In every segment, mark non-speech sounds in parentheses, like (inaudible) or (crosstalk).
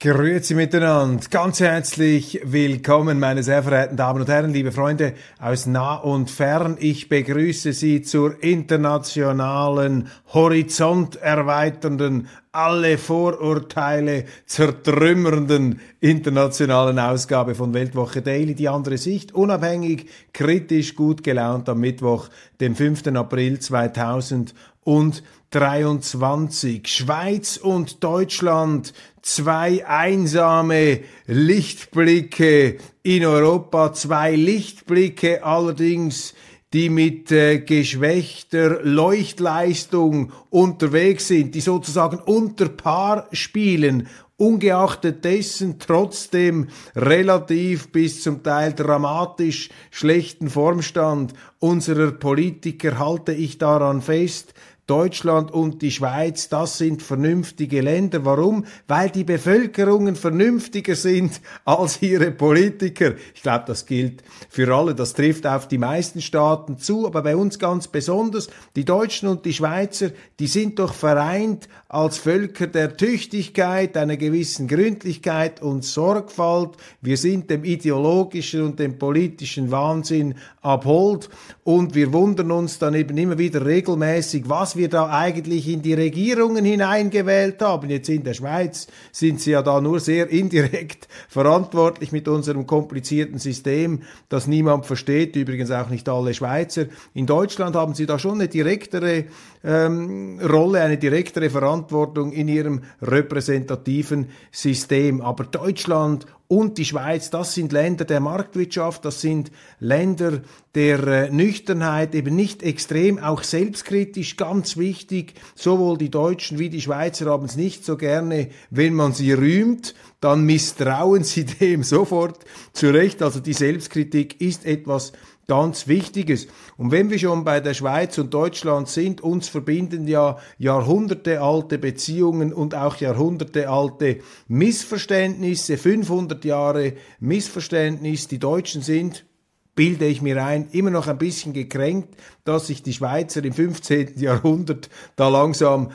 Grüezi miteinander, ganz herzlich willkommen, meine sehr verehrten Damen und Herren, liebe Freunde aus nah und fern. Ich begrüße Sie zur internationalen, horizonterweiternden, alle Vorurteile zertrümmernden internationalen Ausgabe von Weltwoche Daily. Die andere Sicht, unabhängig, kritisch, gut gelaunt am Mittwoch, dem 5. April 2023. Schweiz und Deutschland zwei einsame Lichtblicke in Europa, zwei Lichtblicke allerdings, die mit äh, geschwächter Leuchtleistung unterwegs sind, die sozusagen unter Paar spielen, ungeachtet dessen trotzdem relativ bis zum Teil dramatisch schlechten Formstand unserer Politiker halte ich daran fest, Deutschland und die Schweiz, das sind vernünftige Länder. Warum? Weil die Bevölkerungen vernünftiger sind (laughs) als ihre Politiker. Ich glaube, das gilt für alle. Das trifft auf die meisten Staaten zu, aber bei uns ganz besonders. Die Deutschen und die Schweizer, die sind doch vereint als Völker der Tüchtigkeit, einer gewissen Gründlichkeit und Sorgfalt. Wir sind dem ideologischen und dem politischen Wahnsinn abhold und wir wundern uns dann eben immer wieder regelmäßig, was wir da eigentlich in die Regierungen hineingewählt haben. Jetzt in der Schweiz sind sie ja da nur sehr indirekt (laughs) verantwortlich mit unserem komplizierten System, das niemand versteht, übrigens auch nicht alle Schweizer. In Deutschland haben sie da schon eine direktere ähm, Rolle, eine direktere Verantwortung in ihrem repräsentativen System. Aber Deutschland und die Schweiz, das sind Länder der Marktwirtschaft, das sind Länder der äh, Nüchternheit, eben nicht extrem, auch selbstkritisch, ganz wichtig. Sowohl die Deutschen wie die Schweizer haben es nicht so gerne, wenn man sie rühmt, dann misstrauen sie (laughs) dem sofort zurecht. Also die Selbstkritik ist etwas ganz Wichtiges. Und wenn wir schon bei der Schweiz und Deutschland sind, uns verbinden ja jahrhundertealte Beziehungen und auch jahrhundertealte Missverständnisse, 500 Jahre Missverständnis. Die Deutschen sind bilde ich mir ein, immer noch ein bisschen gekränkt, dass sich die Schweizer im 15. Jahrhundert da langsam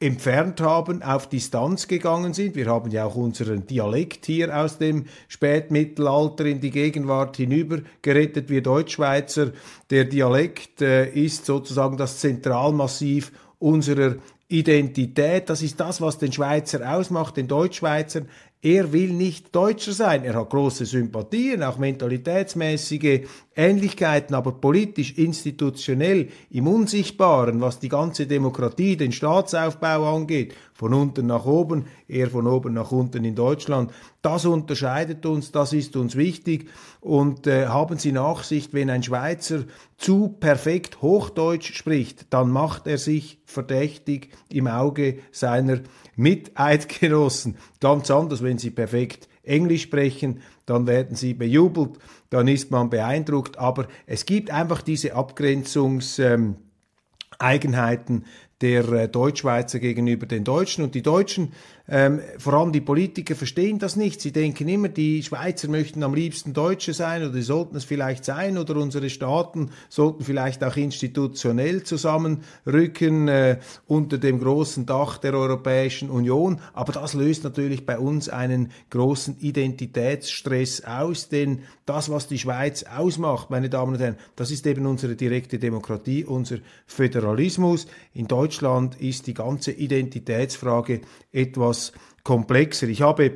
entfernt haben, auf Distanz gegangen sind. Wir haben ja auch unseren Dialekt hier aus dem Spätmittelalter in die Gegenwart hinüber gerettet. Wir Deutschschweizer, der Dialekt äh, ist sozusagen das Zentralmassiv unserer Identität. Das ist das, was den Schweizer ausmacht, den Deutschschweizer. Er will nicht Deutscher sein. Er hat große Sympathien, auch mentalitätsmäßige Ähnlichkeiten, aber politisch, institutionell, im Unsichtbaren, was die ganze Demokratie, den Staatsaufbau angeht, von unten nach oben, eher von oben nach unten in Deutschland, das unterscheidet uns, das ist uns wichtig. Und äh, haben Sie Nachsicht, wenn ein Schweizer zu perfekt Hochdeutsch spricht, dann macht er sich verdächtig im Auge seiner Miteidgenossen. Ganz anders, wenn Sie perfekt Englisch sprechen, dann werden Sie bejubelt, dann ist man beeindruckt, aber es gibt einfach diese Abgrenzungseigenheiten, ähm, der äh, Deutschschweizer gegenüber den Deutschen. Und die Deutschen, ähm, vor allem die Politiker, verstehen das nicht. Sie denken immer, die Schweizer möchten am liebsten Deutsche sein oder sollten es vielleicht sein oder unsere Staaten sollten vielleicht auch institutionell zusammenrücken äh, unter dem großen Dach der Europäischen Union. Aber das löst natürlich bei uns einen großen Identitätsstress aus, denn das, was die Schweiz ausmacht, meine Damen und Herren, das ist eben unsere direkte Demokratie, unser Föderalismus. In Deutschland ist die ganze Identitätsfrage etwas komplexer. Ich habe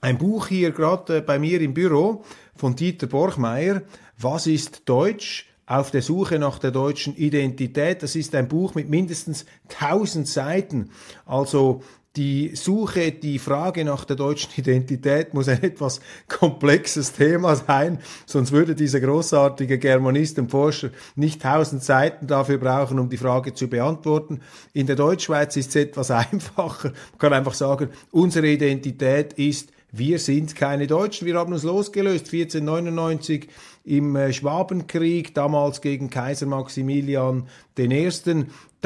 ein Buch hier gerade äh, bei mir im Büro von Dieter Borchmeier. Was ist Deutsch? Auf der Suche nach der deutschen Identität. Das ist ein Buch mit mindestens 1000 Seiten. Also die Suche, die Frage nach der deutschen Identität muss ein etwas komplexes Thema sein, sonst würde dieser großartige Germanist und Forscher nicht tausend Seiten dafür brauchen, um die Frage zu beantworten. In der Deutschschweiz ist es etwas (laughs) einfacher. Man kann einfach sagen, unsere Identität ist wir sind keine Deutschen. Wir haben uns losgelöst 1499 im äh, Schwabenkrieg, damals gegen Kaiser Maximilian I.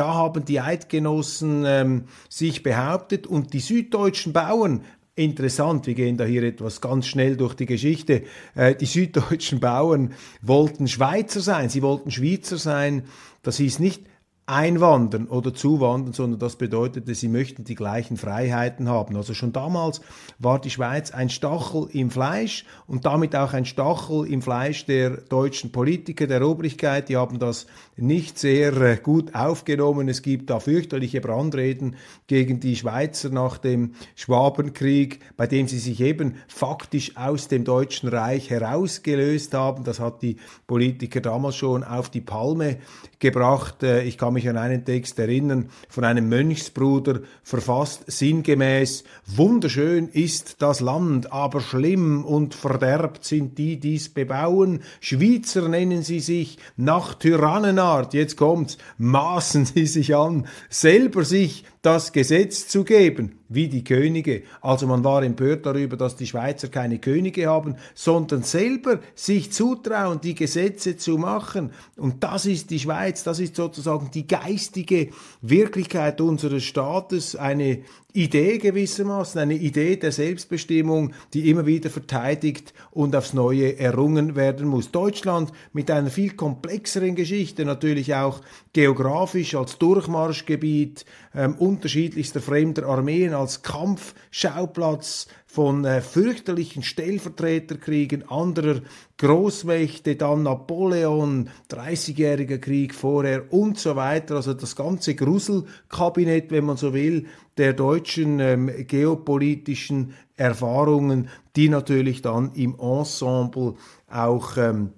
Da haben die Eidgenossen ähm, sich behauptet und die süddeutschen Bauern interessant, wir gehen da hier etwas ganz schnell durch die Geschichte. Äh, die süddeutschen Bauern wollten Schweizer sein, sie wollten Schweizer sein. Das hieß nicht, einwandern oder zuwandern, sondern das bedeutete, sie möchten die gleichen Freiheiten haben. Also schon damals war die Schweiz ein Stachel im Fleisch und damit auch ein Stachel im Fleisch der deutschen Politiker, der Obrigkeit. Die haben das nicht sehr äh, gut aufgenommen. Es gibt da fürchterliche Brandreden gegen die Schweizer nach dem Schwabenkrieg, bei dem sie sich eben faktisch aus dem Deutschen Reich herausgelöst haben. Das hat die Politiker damals schon auf die Palme gebracht. Äh, ich kann mich an einen Text erinnern von einem Mönchsbruder, verfasst sinngemäß, wunderschön ist das Land, aber schlimm und verderbt sind die, die's bebauen. Schweizer nennen sie sich nach Tyrannenart, jetzt kommt's, maßen sie sich an, selber sich das Gesetz zu geben, wie die Könige. Also man war empört darüber, dass die Schweizer keine Könige haben, sondern selber sich zutrauen, die Gesetze zu machen. Und das ist die Schweiz, das ist sozusagen die geistige Wirklichkeit unseres Staates, eine Idee gewissermaßen, eine Idee der Selbstbestimmung, die immer wieder verteidigt und aufs Neue errungen werden muss. Deutschland mit einer viel komplexeren Geschichte, natürlich auch geografisch als Durchmarschgebiet ähm, unterschiedlichster fremder Armeen, als Kampfschauplatz von äh, fürchterlichen Stellvertreterkriegen anderer Großmächte, dann Napoleon, 30-jähriger Krieg vorher und so weiter. Also das ganze Gruselkabinett, wenn man so will, der deutschen ähm, geopolitischen Erfahrungen, die natürlich dann im Ensemble auch ähm,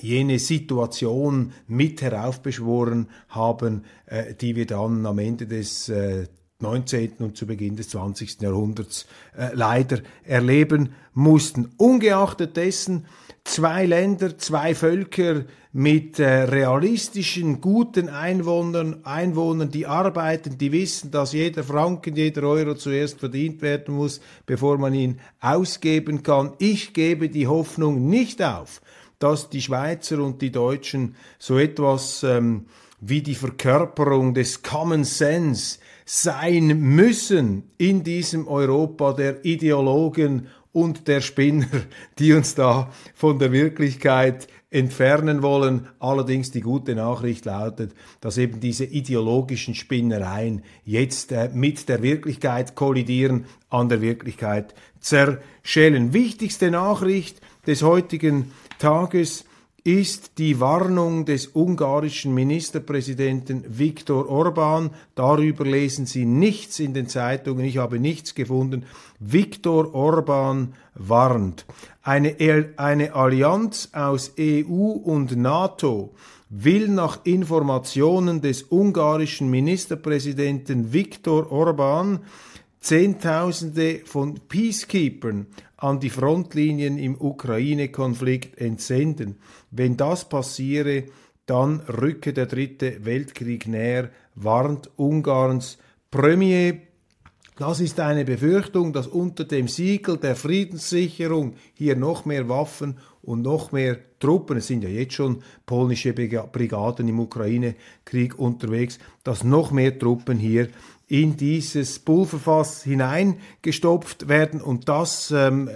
jene Situation mit heraufbeschworen haben, äh, die wir dann am Ende des äh, 19. und zu Beginn des 20. Jahrhunderts äh, leider erleben mussten. Ungeachtet dessen zwei Länder, zwei Völker mit äh, realistischen, guten Einwohnern, Einwohnern, die arbeiten, die wissen, dass jeder Franken, jeder Euro zuerst verdient werden muss, bevor man ihn ausgeben kann. Ich gebe die Hoffnung nicht auf, dass die Schweizer und die Deutschen so etwas ähm, wie die Verkörperung des Common Sense sein müssen in diesem Europa der Ideologen und der Spinner, die uns da von der Wirklichkeit entfernen wollen. Allerdings die gute Nachricht lautet, dass eben diese ideologischen Spinnereien jetzt äh, mit der Wirklichkeit kollidieren, an der Wirklichkeit zerschellen. Wichtigste Nachricht des heutigen Tages ist die Warnung des ungarischen Ministerpräsidenten Viktor Orban. Darüber lesen Sie nichts in den Zeitungen. Ich habe nichts gefunden. Viktor Orban warnt. Eine, eine Allianz aus EU und NATO will nach Informationen des ungarischen Ministerpräsidenten Viktor Orban Zehntausende von Peacekeepers an die Frontlinien im Ukraine-Konflikt entsenden. Wenn das passiere, dann rücke der dritte Weltkrieg näher, warnt Ungarns Premier. Das ist eine Befürchtung, dass unter dem Siegel der Friedenssicherung hier noch mehr Waffen und noch mehr Truppen, es sind ja jetzt schon polnische Brigaden im Ukraine-Krieg unterwegs, dass noch mehr Truppen hier in dieses Pulverfass hineingestopft werden. Und das ähm,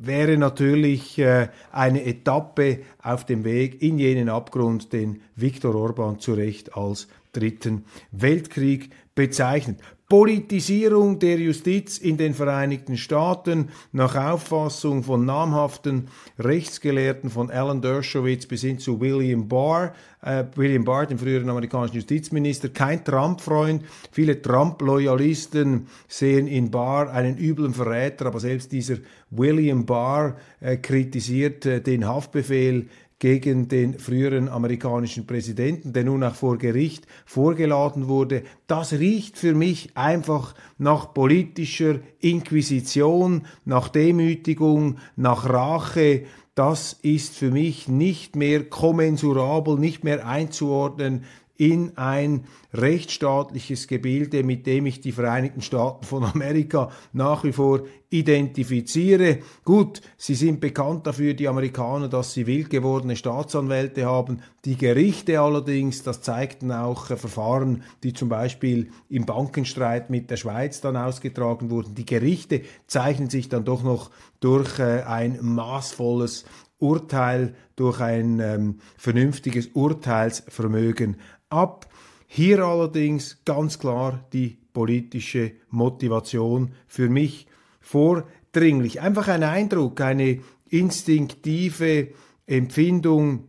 wäre natürlich äh, eine Etappe auf dem Weg in jenen Abgrund, den Viktor Orban zu Recht als Dritten Weltkrieg bezeichnet. Politisierung der Justiz in den Vereinigten Staaten nach Auffassung von namhaften Rechtsgelehrten von Alan Dershowitz bis hin zu William Barr, äh, William Barr, dem früheren amerikanischen Justizminister, kein Trump-Freund. Viele Trump-Loyalisten sehen in Barr einen üblen Verräter, aber selbst dieser William Barr äh, kritisiert äh, den Haftbefehl gegen den früheren amerikanischen Präsidenten, der nun auch vor Gericht vorgeladen wurde. Das riecht für mich einfach nach politischer Inquisition, nach Demütigung, nach Rache. Das ist für mich nicht mehr kommensurabel, nicht mehr einzuordnen in ein rechtsstaatliches Gebilde, mit dem ich die Vereinigten Staaten von Amerika nach wie vor identifiziere. Gut, sie sind bekannt dafür, die Amerikaner, dass sie wild gewordene Staatsanwälte haben. Die Gerichte allerdings, das zeigten auch äh, Verfahren, die zum Beispiel im Bankenstreit mit der Schweiz dann ausgetragen wurden. Die Gerichte zeichnen sich dann doch noch durch äh, ein maßvolles Urteil, durch ein ähm, vernünftiges Urteilsvermögen ab. Hier allerdings ganz klar die politische Motivation für mich vordringlich. Einfach ein Eindruck, eine instinktive Empfindung,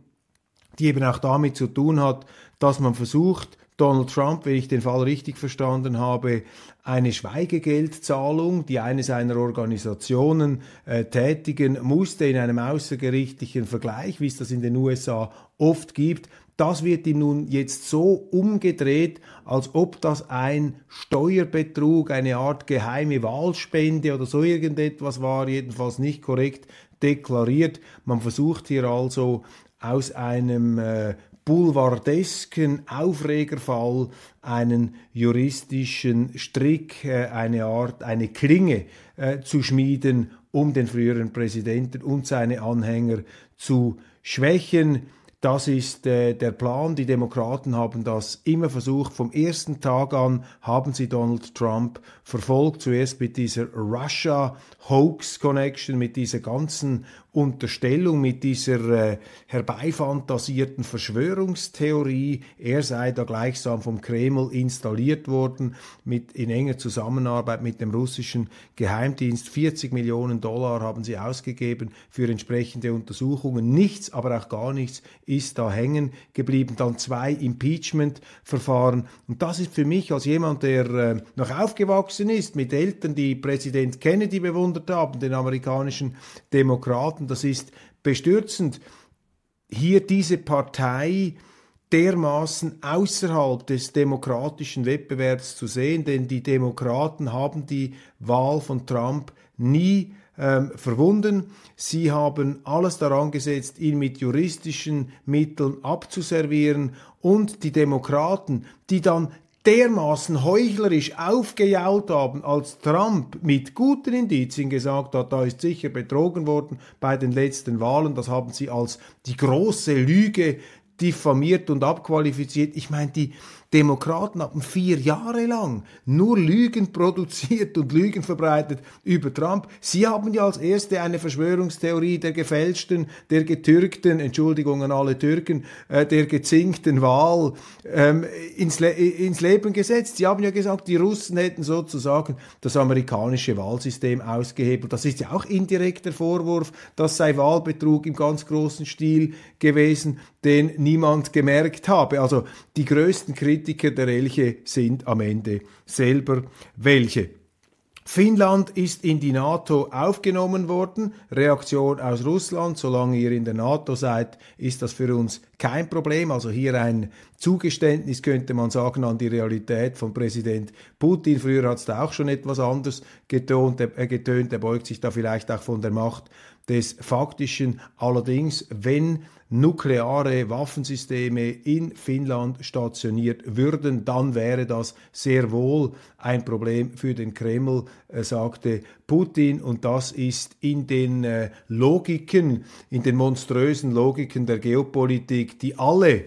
die eben auch damit zu tun hat, dass man versucht, Donald Trump, wenn ich den Fall richtig verstanden habe, eine Schweigegeldzahlung, die eine seiner Organisationen äh, tätigen musste in einem außergerichtlichen Vergleich, wie es das in den USA oft gibt, das wird ihm nun jetzt so umgedreht, als ob das ein Steuerbetrug, eine Art geheime Wahlspende oder so irgendetwas war, jedenfalls nicht korrekt deklariert. Man versucht hier also aus einem äh, boulevardesken Aufregerfall einen juristischen Strick, äh, eine Art, eine Klinge äh, zu schmieden, um den früheren Präsidenten und seine Anhänger zu schwächen. Das ist äh, der Plan. Die Demokraten haben das immer versucht. Vom ersten Tag an haben sie Donald Trump verfolgt. Zuerst mit dieser Russia Hoax Connection, mit dieser ganzen Unterstellung, mit dieser äh, herbeifantasierten Verschwörungstheorie. Er sei da gleichsam vom Kreml installiert worden, mit, in enger Zusammenarbeit mit dem russischen Geheimdienst. 40 Millionen Dollar haben sie ausgegeben für entsprechende Untersuchungen. Nichts, aber auch gar nichts ist da hängen geblieben. Dann zwei Impeachment-Verfahren. Und das ist für mich als jemand, der äh, noch aufgewachsen ist mit Eltern, die Präsident Kennedy bewundert haben, den amerikanischen Demokraten, das ist bestürzend, hier diese Partei dermaßen außerhalb des demokratischen Wettbewerbs zu sehen, denn die Demokraten haben die Wahl von Trump nie ähm, verwunden. Sie haben alles daran gesetzt, ihn mit juristischen Mitteln abzuservieren und die Demokraten, die dann dermaßen heuchlerisch aufgejault haben, als Trump mit guten Indizien gesagt hat, da ist sicher betrogen worden bei den letzten Wahlen, das haben sie als die große Lüge diffamiert und abqualifiziert. Ich meine, die, Demokraten haben vier Jahre lang nur Lügen produziert und Lügen verbreitet über Trump. Sie haben ja als erste eine Verschwörungstheorie der gefälschten, der getürkten, Entschuldigung an alle Türken, äh, der gezinkten Wahl ähm, ins, Le ins Leben gesetzt. Sie haben ja gesagt, die Russen hätten sozusagen das amerikanische Wahlsystem ausgehebelt. Das ist ja auch indirekter Vorwurf, das sei Wahlbetrug im ganz großen Stil gewesen, den niemand gemerkt habe. Also die größten Kritiker Kritiker der Elche sind am Ende selber welche. Finnland ist in die NATO aufgenommen worden. Reaktion aus Russland. Solange ihr in der NATO seid, ist das für uns kein Problem. Also hier ein Zugeständnis könnte man sagen an die Realität von Präsident Putin. Früher hat es da auch schon etwas anders getont, äh, getönt. Er beugt sich da vielleicht auch von der Macht des Faktischen. Allerdings, wenn nukleare Waffensysteme in Finnland stationiert würden, dann wäre das sehr wohl ein Problem für den Kreml, äh, sagte Putin. Und das ist in den äh, Logiken, in den monströsen Logiken der Geopolitik, die alle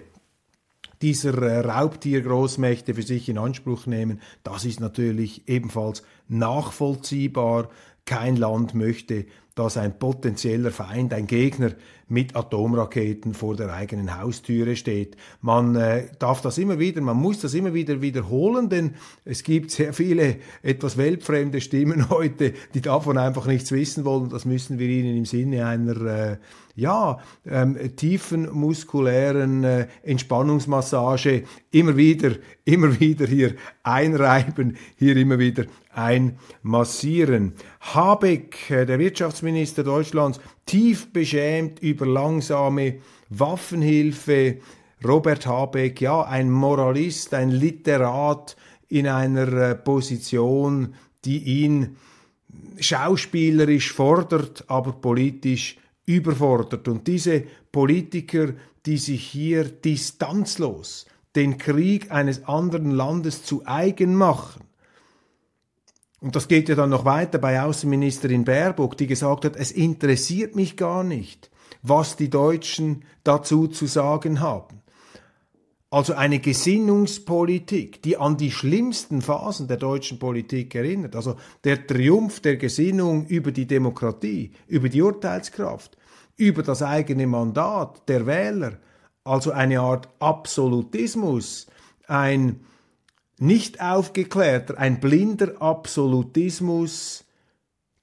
dieser äh, Raubtiergroßmächte für sich in Anspruch nehmen, das ist natürlich ebenfalls nachvollziehbar. Kein Land möchte dass ein potenzieller Feind, ein Gegner mit Atomraketen vor der eigenen Haustüre steht. Man äh, darf das immer wieder, man muss das immer wieder wiederholen, denn es gibt sehr viele etwas weltfremde Stimmen (laughs) heute, die davon einfach nichts wissen wollen. Das müssen wir ihnen im Sinne einer äh, ja, ähm, tiefen muskulären äh, Entspannungsmassage immer wieder, immer wieder hier einreiben, hier immer wieder einmassieren. Habeck, äh, der Wirtschaftsminister Deutschlands, tief beschämt über langsame Waffenhilfe. Robert Habeck, ja, ein Moralist, ein Literat, in einer äh, Position, die ihn schauspielerisch fordert, aber politisch überfordert. Und diese Politiker, die sich hier distanzlos den Krieg eines anderen Landes zu eigen machen, und das geht ja dann noch weiter bei Außenministerin Baerbock, die gesagt hat, es interessiert mich gar nicht, was die Deutschen dazu zu sagen haben. Also eine Gesinnungspolitik, die an die schlimmsten Phasen der deutschen Politik erinnert. Also der Triumph der Gesinnung über die Demokratie, über die Urteilskraft, über das eigene Mandat der Wähler. Also eine Art Absolutismus, ein nicht aufgeklärter, ein blinder Absolutismus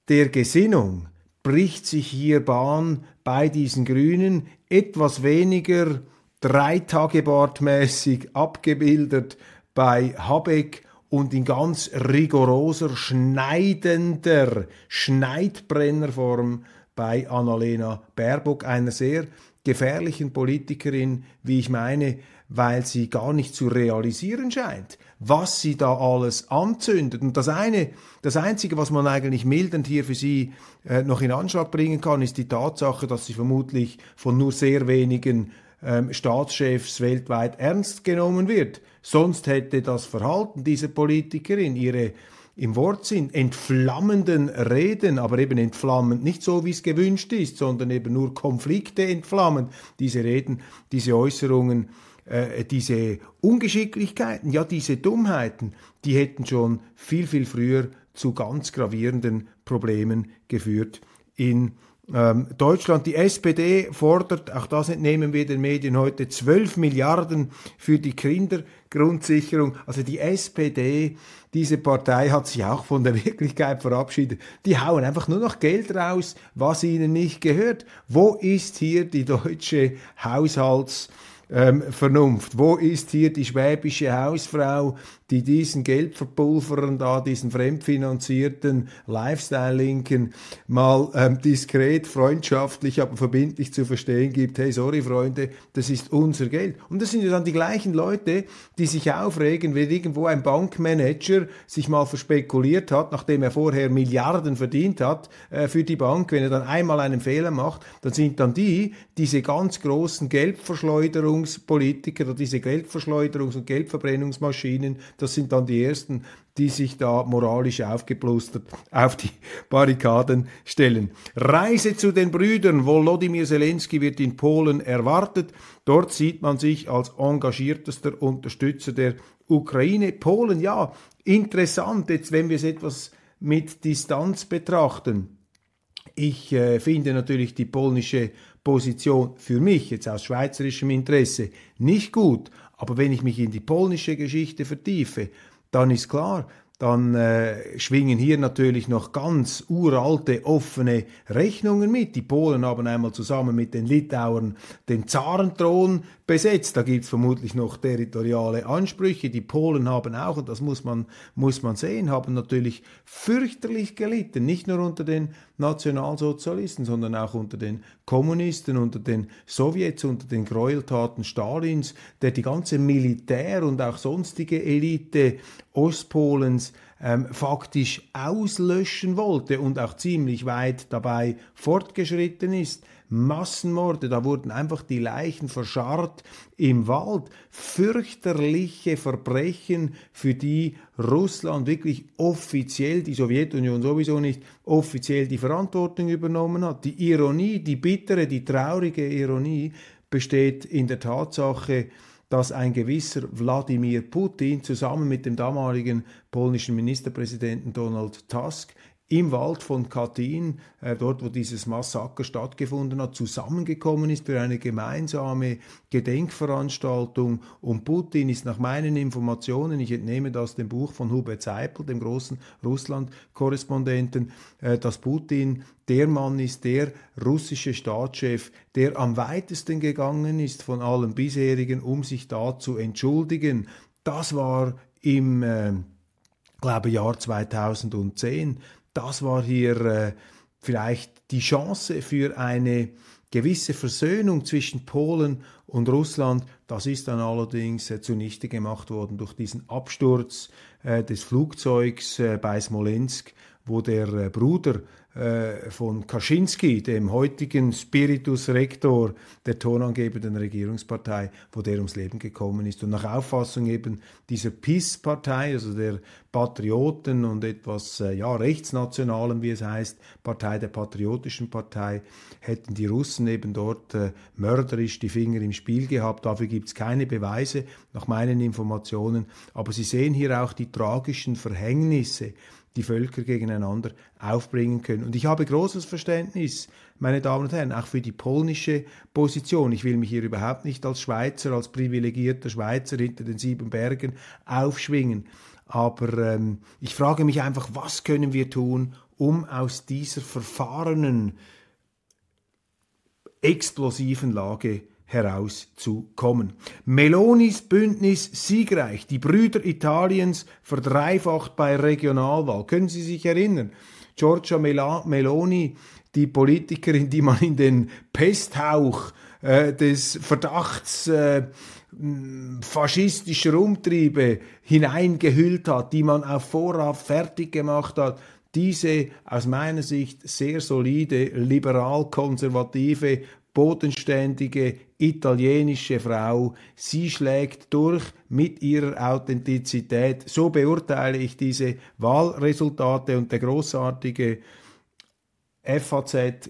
der Gesinnung bricht sich hier Bahn bei diesen Grünen, etwas weniger dreitagebordmäßig abgebildet bei Habeck und in ganz rigoroser, schneidender Schneidbrennerform bei Annalena Baerbock, einer sehr gefährlichen Politikerin, wie ich meine, weil sie gar nicht zu realisieren scheint, was sie da alles anzündet. Und das eine, das einzige, was man eigentlich mildernd hier für sie äh, noch in Anschlag bringen kann, ist die Tatsache, dass sie vermutlich von nur sehr wenigen ähm, Staatschefs weltweit ernst genommen wird. Sonst hätte das Verhalten dieser Politikerin, ihre im Wortsinn entflammenden Reden, aber eben entflammend, nicht so wie es gewünscht ist, sondern eben nur Konflikte entflammend, diese Reden, diese Äußerungen, äh, diese Ungeschicklichkeiten, ja diese Dummheiten, die hätten schon viel, viel früher zu ganz gravierenden Problemen geführt in ähm, Deutschland, die SPD fordert, auch das entnehmen wir den Medien heute, 12 Milliarden für die Kindergrundsicherung. Also die SPD, diese Partei hat sich auch von der Wirklichkeit verabschiedet. Die hauen einfach nur noch Geld raus, was ihnen nicht gehört. Wo ist hier die deutsche Haushalts- ähm, Vernunft. Wo ist hier die schwäbische Hausfrau, die diesen Geldverpulverern da, diesen fremdfinanzierten Lifestyle-Linken mal ähm, diskret, freundschaftlich, aber verbindlich zu verstehen gibt, hey, sorry Freunde, das ist unser Geld. Und das sind ja dann die gleichen Leute, die sich aufregen, wenn irgendwo ein Bankmanager sich mal verspekuliert hat, nachdem er vorher Milliarden verdient hat äh, für die Bank, wenn er dann einmal einen Fehler macht, dann sind dann die, diese ganz großen Geldverschleuderungspolitiker oder diese Geldverschleuderungs- und Geldverbrennungsmaschinen, das sind dann die ersten, die sich da moralisch aufgeplustert auf die Barrikaden stellen. Reise zu den Brüdern. Volodymyr Zelensky wird in Polen erwartet. Dort sieht man sich als engagiertester Unterstützer der Ukraine. Polen, ja, interessant, jetzt wenn wir es etwas mit Distanz betrachten. Ich äh, finde natürlich die polnische Position für mich jetzt aus schweizerischem Interesse nicht gut, aber wenn ich mich in die polnische Geschichte vertiefe, dann ist klar, dann äh, schwingen hier natürlich noch ganz uralte offene Rechnungen mit. Die Polen haben einmal zusammen mit den Litauern den Zarenthron besetzt. Da gibt es vermutlich noch territoriale Ansprüche. Die Polen haben auch, und das muss man, muss man sehen, haben natürlich fürchterlich gelitten, nicht nur unter den Nationalsozialisten, sondern auch unter den Kommunisten, unter den Sowjets, unter den Gräueltaten Stalins, der die ganze Militär- und auch sonstige Elite Ostpolens ähm, faktisch auslöschen wollte und auch ziemlich weit dabei fortgeschritten ist. Massenmorde, da wurden einfach die Leichen verscharrt im Wald. Fürchterliche Verbrechen, für die Russland wirklich offiziell, die Sowjetunion sowieso nicht, offiziell die Verantwortung übernommen hat. Die Ironie, die bittere, die traurige Ironie besteht in der Tatsache, dass ein gewisser Wladimir Putin zusammen mit dem damaligen polnischen Ministerpräsidenten Donald Tusk im Wald von Katyn, äh, dort wo dieses Massaker stattgefunden hat, zusammengekommen ist für eine gemeinsame Gedenkveranstaltung. Und Putin ist nach meinen Informationen, ich entnehme das dem Buch von Hubert Seipel, dem großen Russland-Korrespondenten, äh, dass Putin der Mann ist, der russische Staatschef, der am weitesten gegangen ist von allen bisherigen, um sich da zu entschuldigen. Das war im äh, glaube Jahr 2010 das war hier äh, vielleicht die Chance für eine gewisse Versöhnung zwischen Polen und Russland, das ist dann allerdings äh, zunichte gemacht worden durch diesen Absturz äh, des Flugzeugs äh, bei Smolensk, wo der äh, Bruder von Kaczynski, dem heutigen Spiritus Rector der tonangebenden Regierungspartei, wo der ums Leben gekommen ist. Und nach Auffassung eben dieser PIS-Partei, also der Patrioten und etwas äh, ja, rechtsnationalen, wie es heißt, Partei der Patriotischen Partei, hätten die Russen eben dort äh, mörderisch die Finger im Spiel gehabt. Dafür gibt es keine Beweise, nach meinen Informationen. Aber Sie sehen hier auch die tragischen Verhängnisse, die Völker gegeneinander aufbringen können. Und ich habe großes Verständnis, meine Damen und Herren, auch für die polnische Position. Ich will mich hier überhaupt nicht als Schweizer, als privilegierter Schweizer hinter den sieben Bergen aufschwingen. Aber ähm, ich frage mich einfach, was können wir tun, um aus dieser verfahrenen, explosiven Lage herauszukommen. Melonis Bündnis siegreich, die Brüder Italiens verdreifacht bei Regionalwahl. Können Sie sich erinnern? Giorgia Meloni, die Politikerin, die man in den Pesthauch äh, des Verdachts äh, faschistischer Umtriebe hineingehüllt hat, die man auf Vorrat fertig gemacht hat, diese aus meiner Sicht sehr solide, liberal-konservative bodenständige italienische Frau. Sie schlägt durch mit ihrer Authentizität. So beurteile ich diese Wahlresultate und der großartige FAZ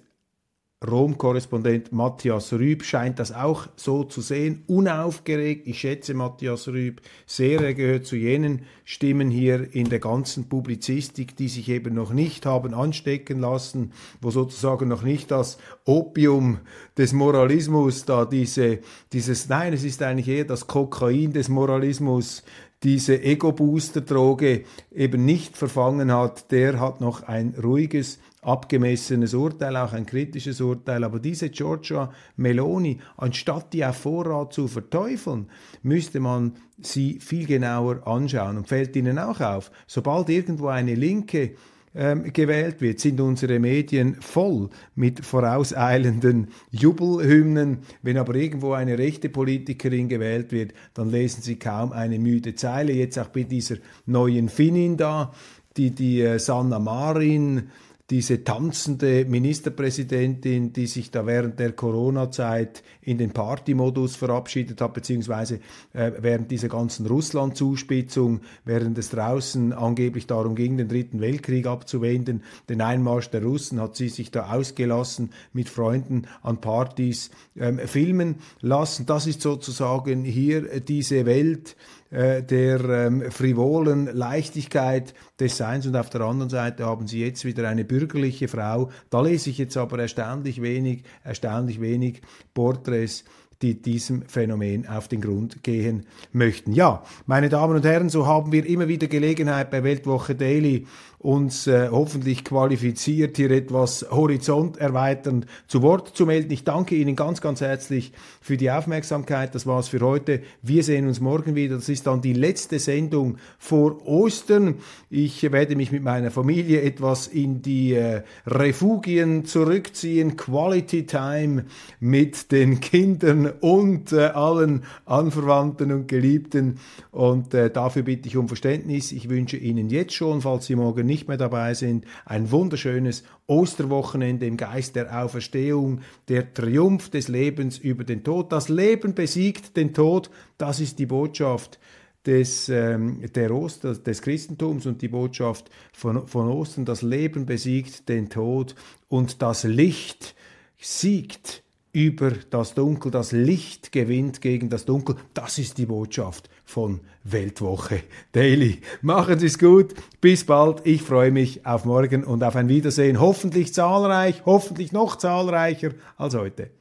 Rom-Korrespondent Matthias Rüb scheint das auch so zu sehen, unaufgeregt. Ich schätze Matthias Rüb sehr. Er gehört zu jenen Stimmen hier in der ganzen Publizistik, die sich eben noch nicht haben anstecken lassen, wo sozusagen noch nicht das Opium des Moralismus da diese, dieses, nein, es ist eigentlich eher das Kokain des Moralismus, diese Ego-Booster-Droge eben nicht verfangen hat, der hat noch ein ruhiges abgemessenes Urteil, auch ein kritisches Urteil. Aber diese Giorgia Meloni, anstatt die auf Vorrat zu verteufeln, müsste man sie viel genauer anschauen. Und fällt Ihnen auch auf, sobald irgendwo eine Linke ähm, gewählt wird, sind unsere Medien voll mit vorauseilenden Jubelhymnen. Wenn aber irgendwo eine rechte Politikerin gewählt wird, dann lesen sie kaum eine müde Zeile. Jetzt auch bei dieser neuen Finnin da, die die äh, Sanna Marin diese tanzende Ministerpräsidentin, die sich da während der Corona-Zeit in den Partymodus verabschiedet hat, beziehungsweise äh, während dieser ganzen Russland-Zuspitzung, während es draußen angeblich darum ging, den Dritten Weltkrieg abzuwenden, den Einmarsch der Russen, hat sie sich da ausgelassen mit Freunden an Partys ähm, filmen lassen. Das ist sozusagen hier diese Welt, äh, der ähm, frivolen Leichtigkeit des Seins und auf der anderen Seite haben sie jetzt wieder eine bürgerliche Frau. Da lese ich jetzt aber erstaunlich wenig, erstaunlich wenig Porträts die diesem Phänomen auf den Grund gehen möchten. Ja, meine Damen und Herren, so haben wir immer wieder Gelegenheit bei Weltwoche Daily uns äh, hoffentlich qualifiziert, hier etwas Horizont erweiternd zu Wort zu melden. Ich danke Ihnen ganz, ganz herzlich für die Aufmerksamkeit. Das war's für heute. Wir sehen uns morgen wieder. Das ist dann die letzte Sendung vor Ostern. Ich werde mich mit meiner Familie etwas in die äh, Refugien zurückziehen. Quality Time mit den Kindern und äh, allen Anverwandten und Geliebten. Und äh, dafür bitte ich um Verständnis. Ich wünsche Ihnen jetzt schon, falls Sie morgen nicht mehr dabei sind. Ein wunderschönes Osterwochenende im Geist der Auferstehung, der Triumph des Lebens über den Tod. Das Leben besiegt den Tod, das ist die Botschaft des, ähm, der Oster, des Christentums und die Botschaft von, von Ostern. Das Leben besiegt den Tod und das Licht siegt über das Dunkel, das Licht gewinnt gegen das Dunkel. Das ist die Botschaft von Weltwoche Daily. Machen Sie es gut, bis bald. Ich freue mich auf morgen und auf ein Wiedersehen. Hoffentlich zahlreich, hoffentlich noch zahlreicher als heute.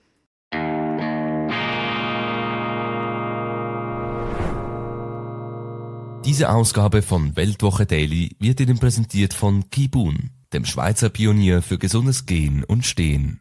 Diese Ausgabe von Weltwoche Daily wird Ihnen präsentiert von Kibun, dem Schweizer Pionier für gesundes Gehen und Stehen.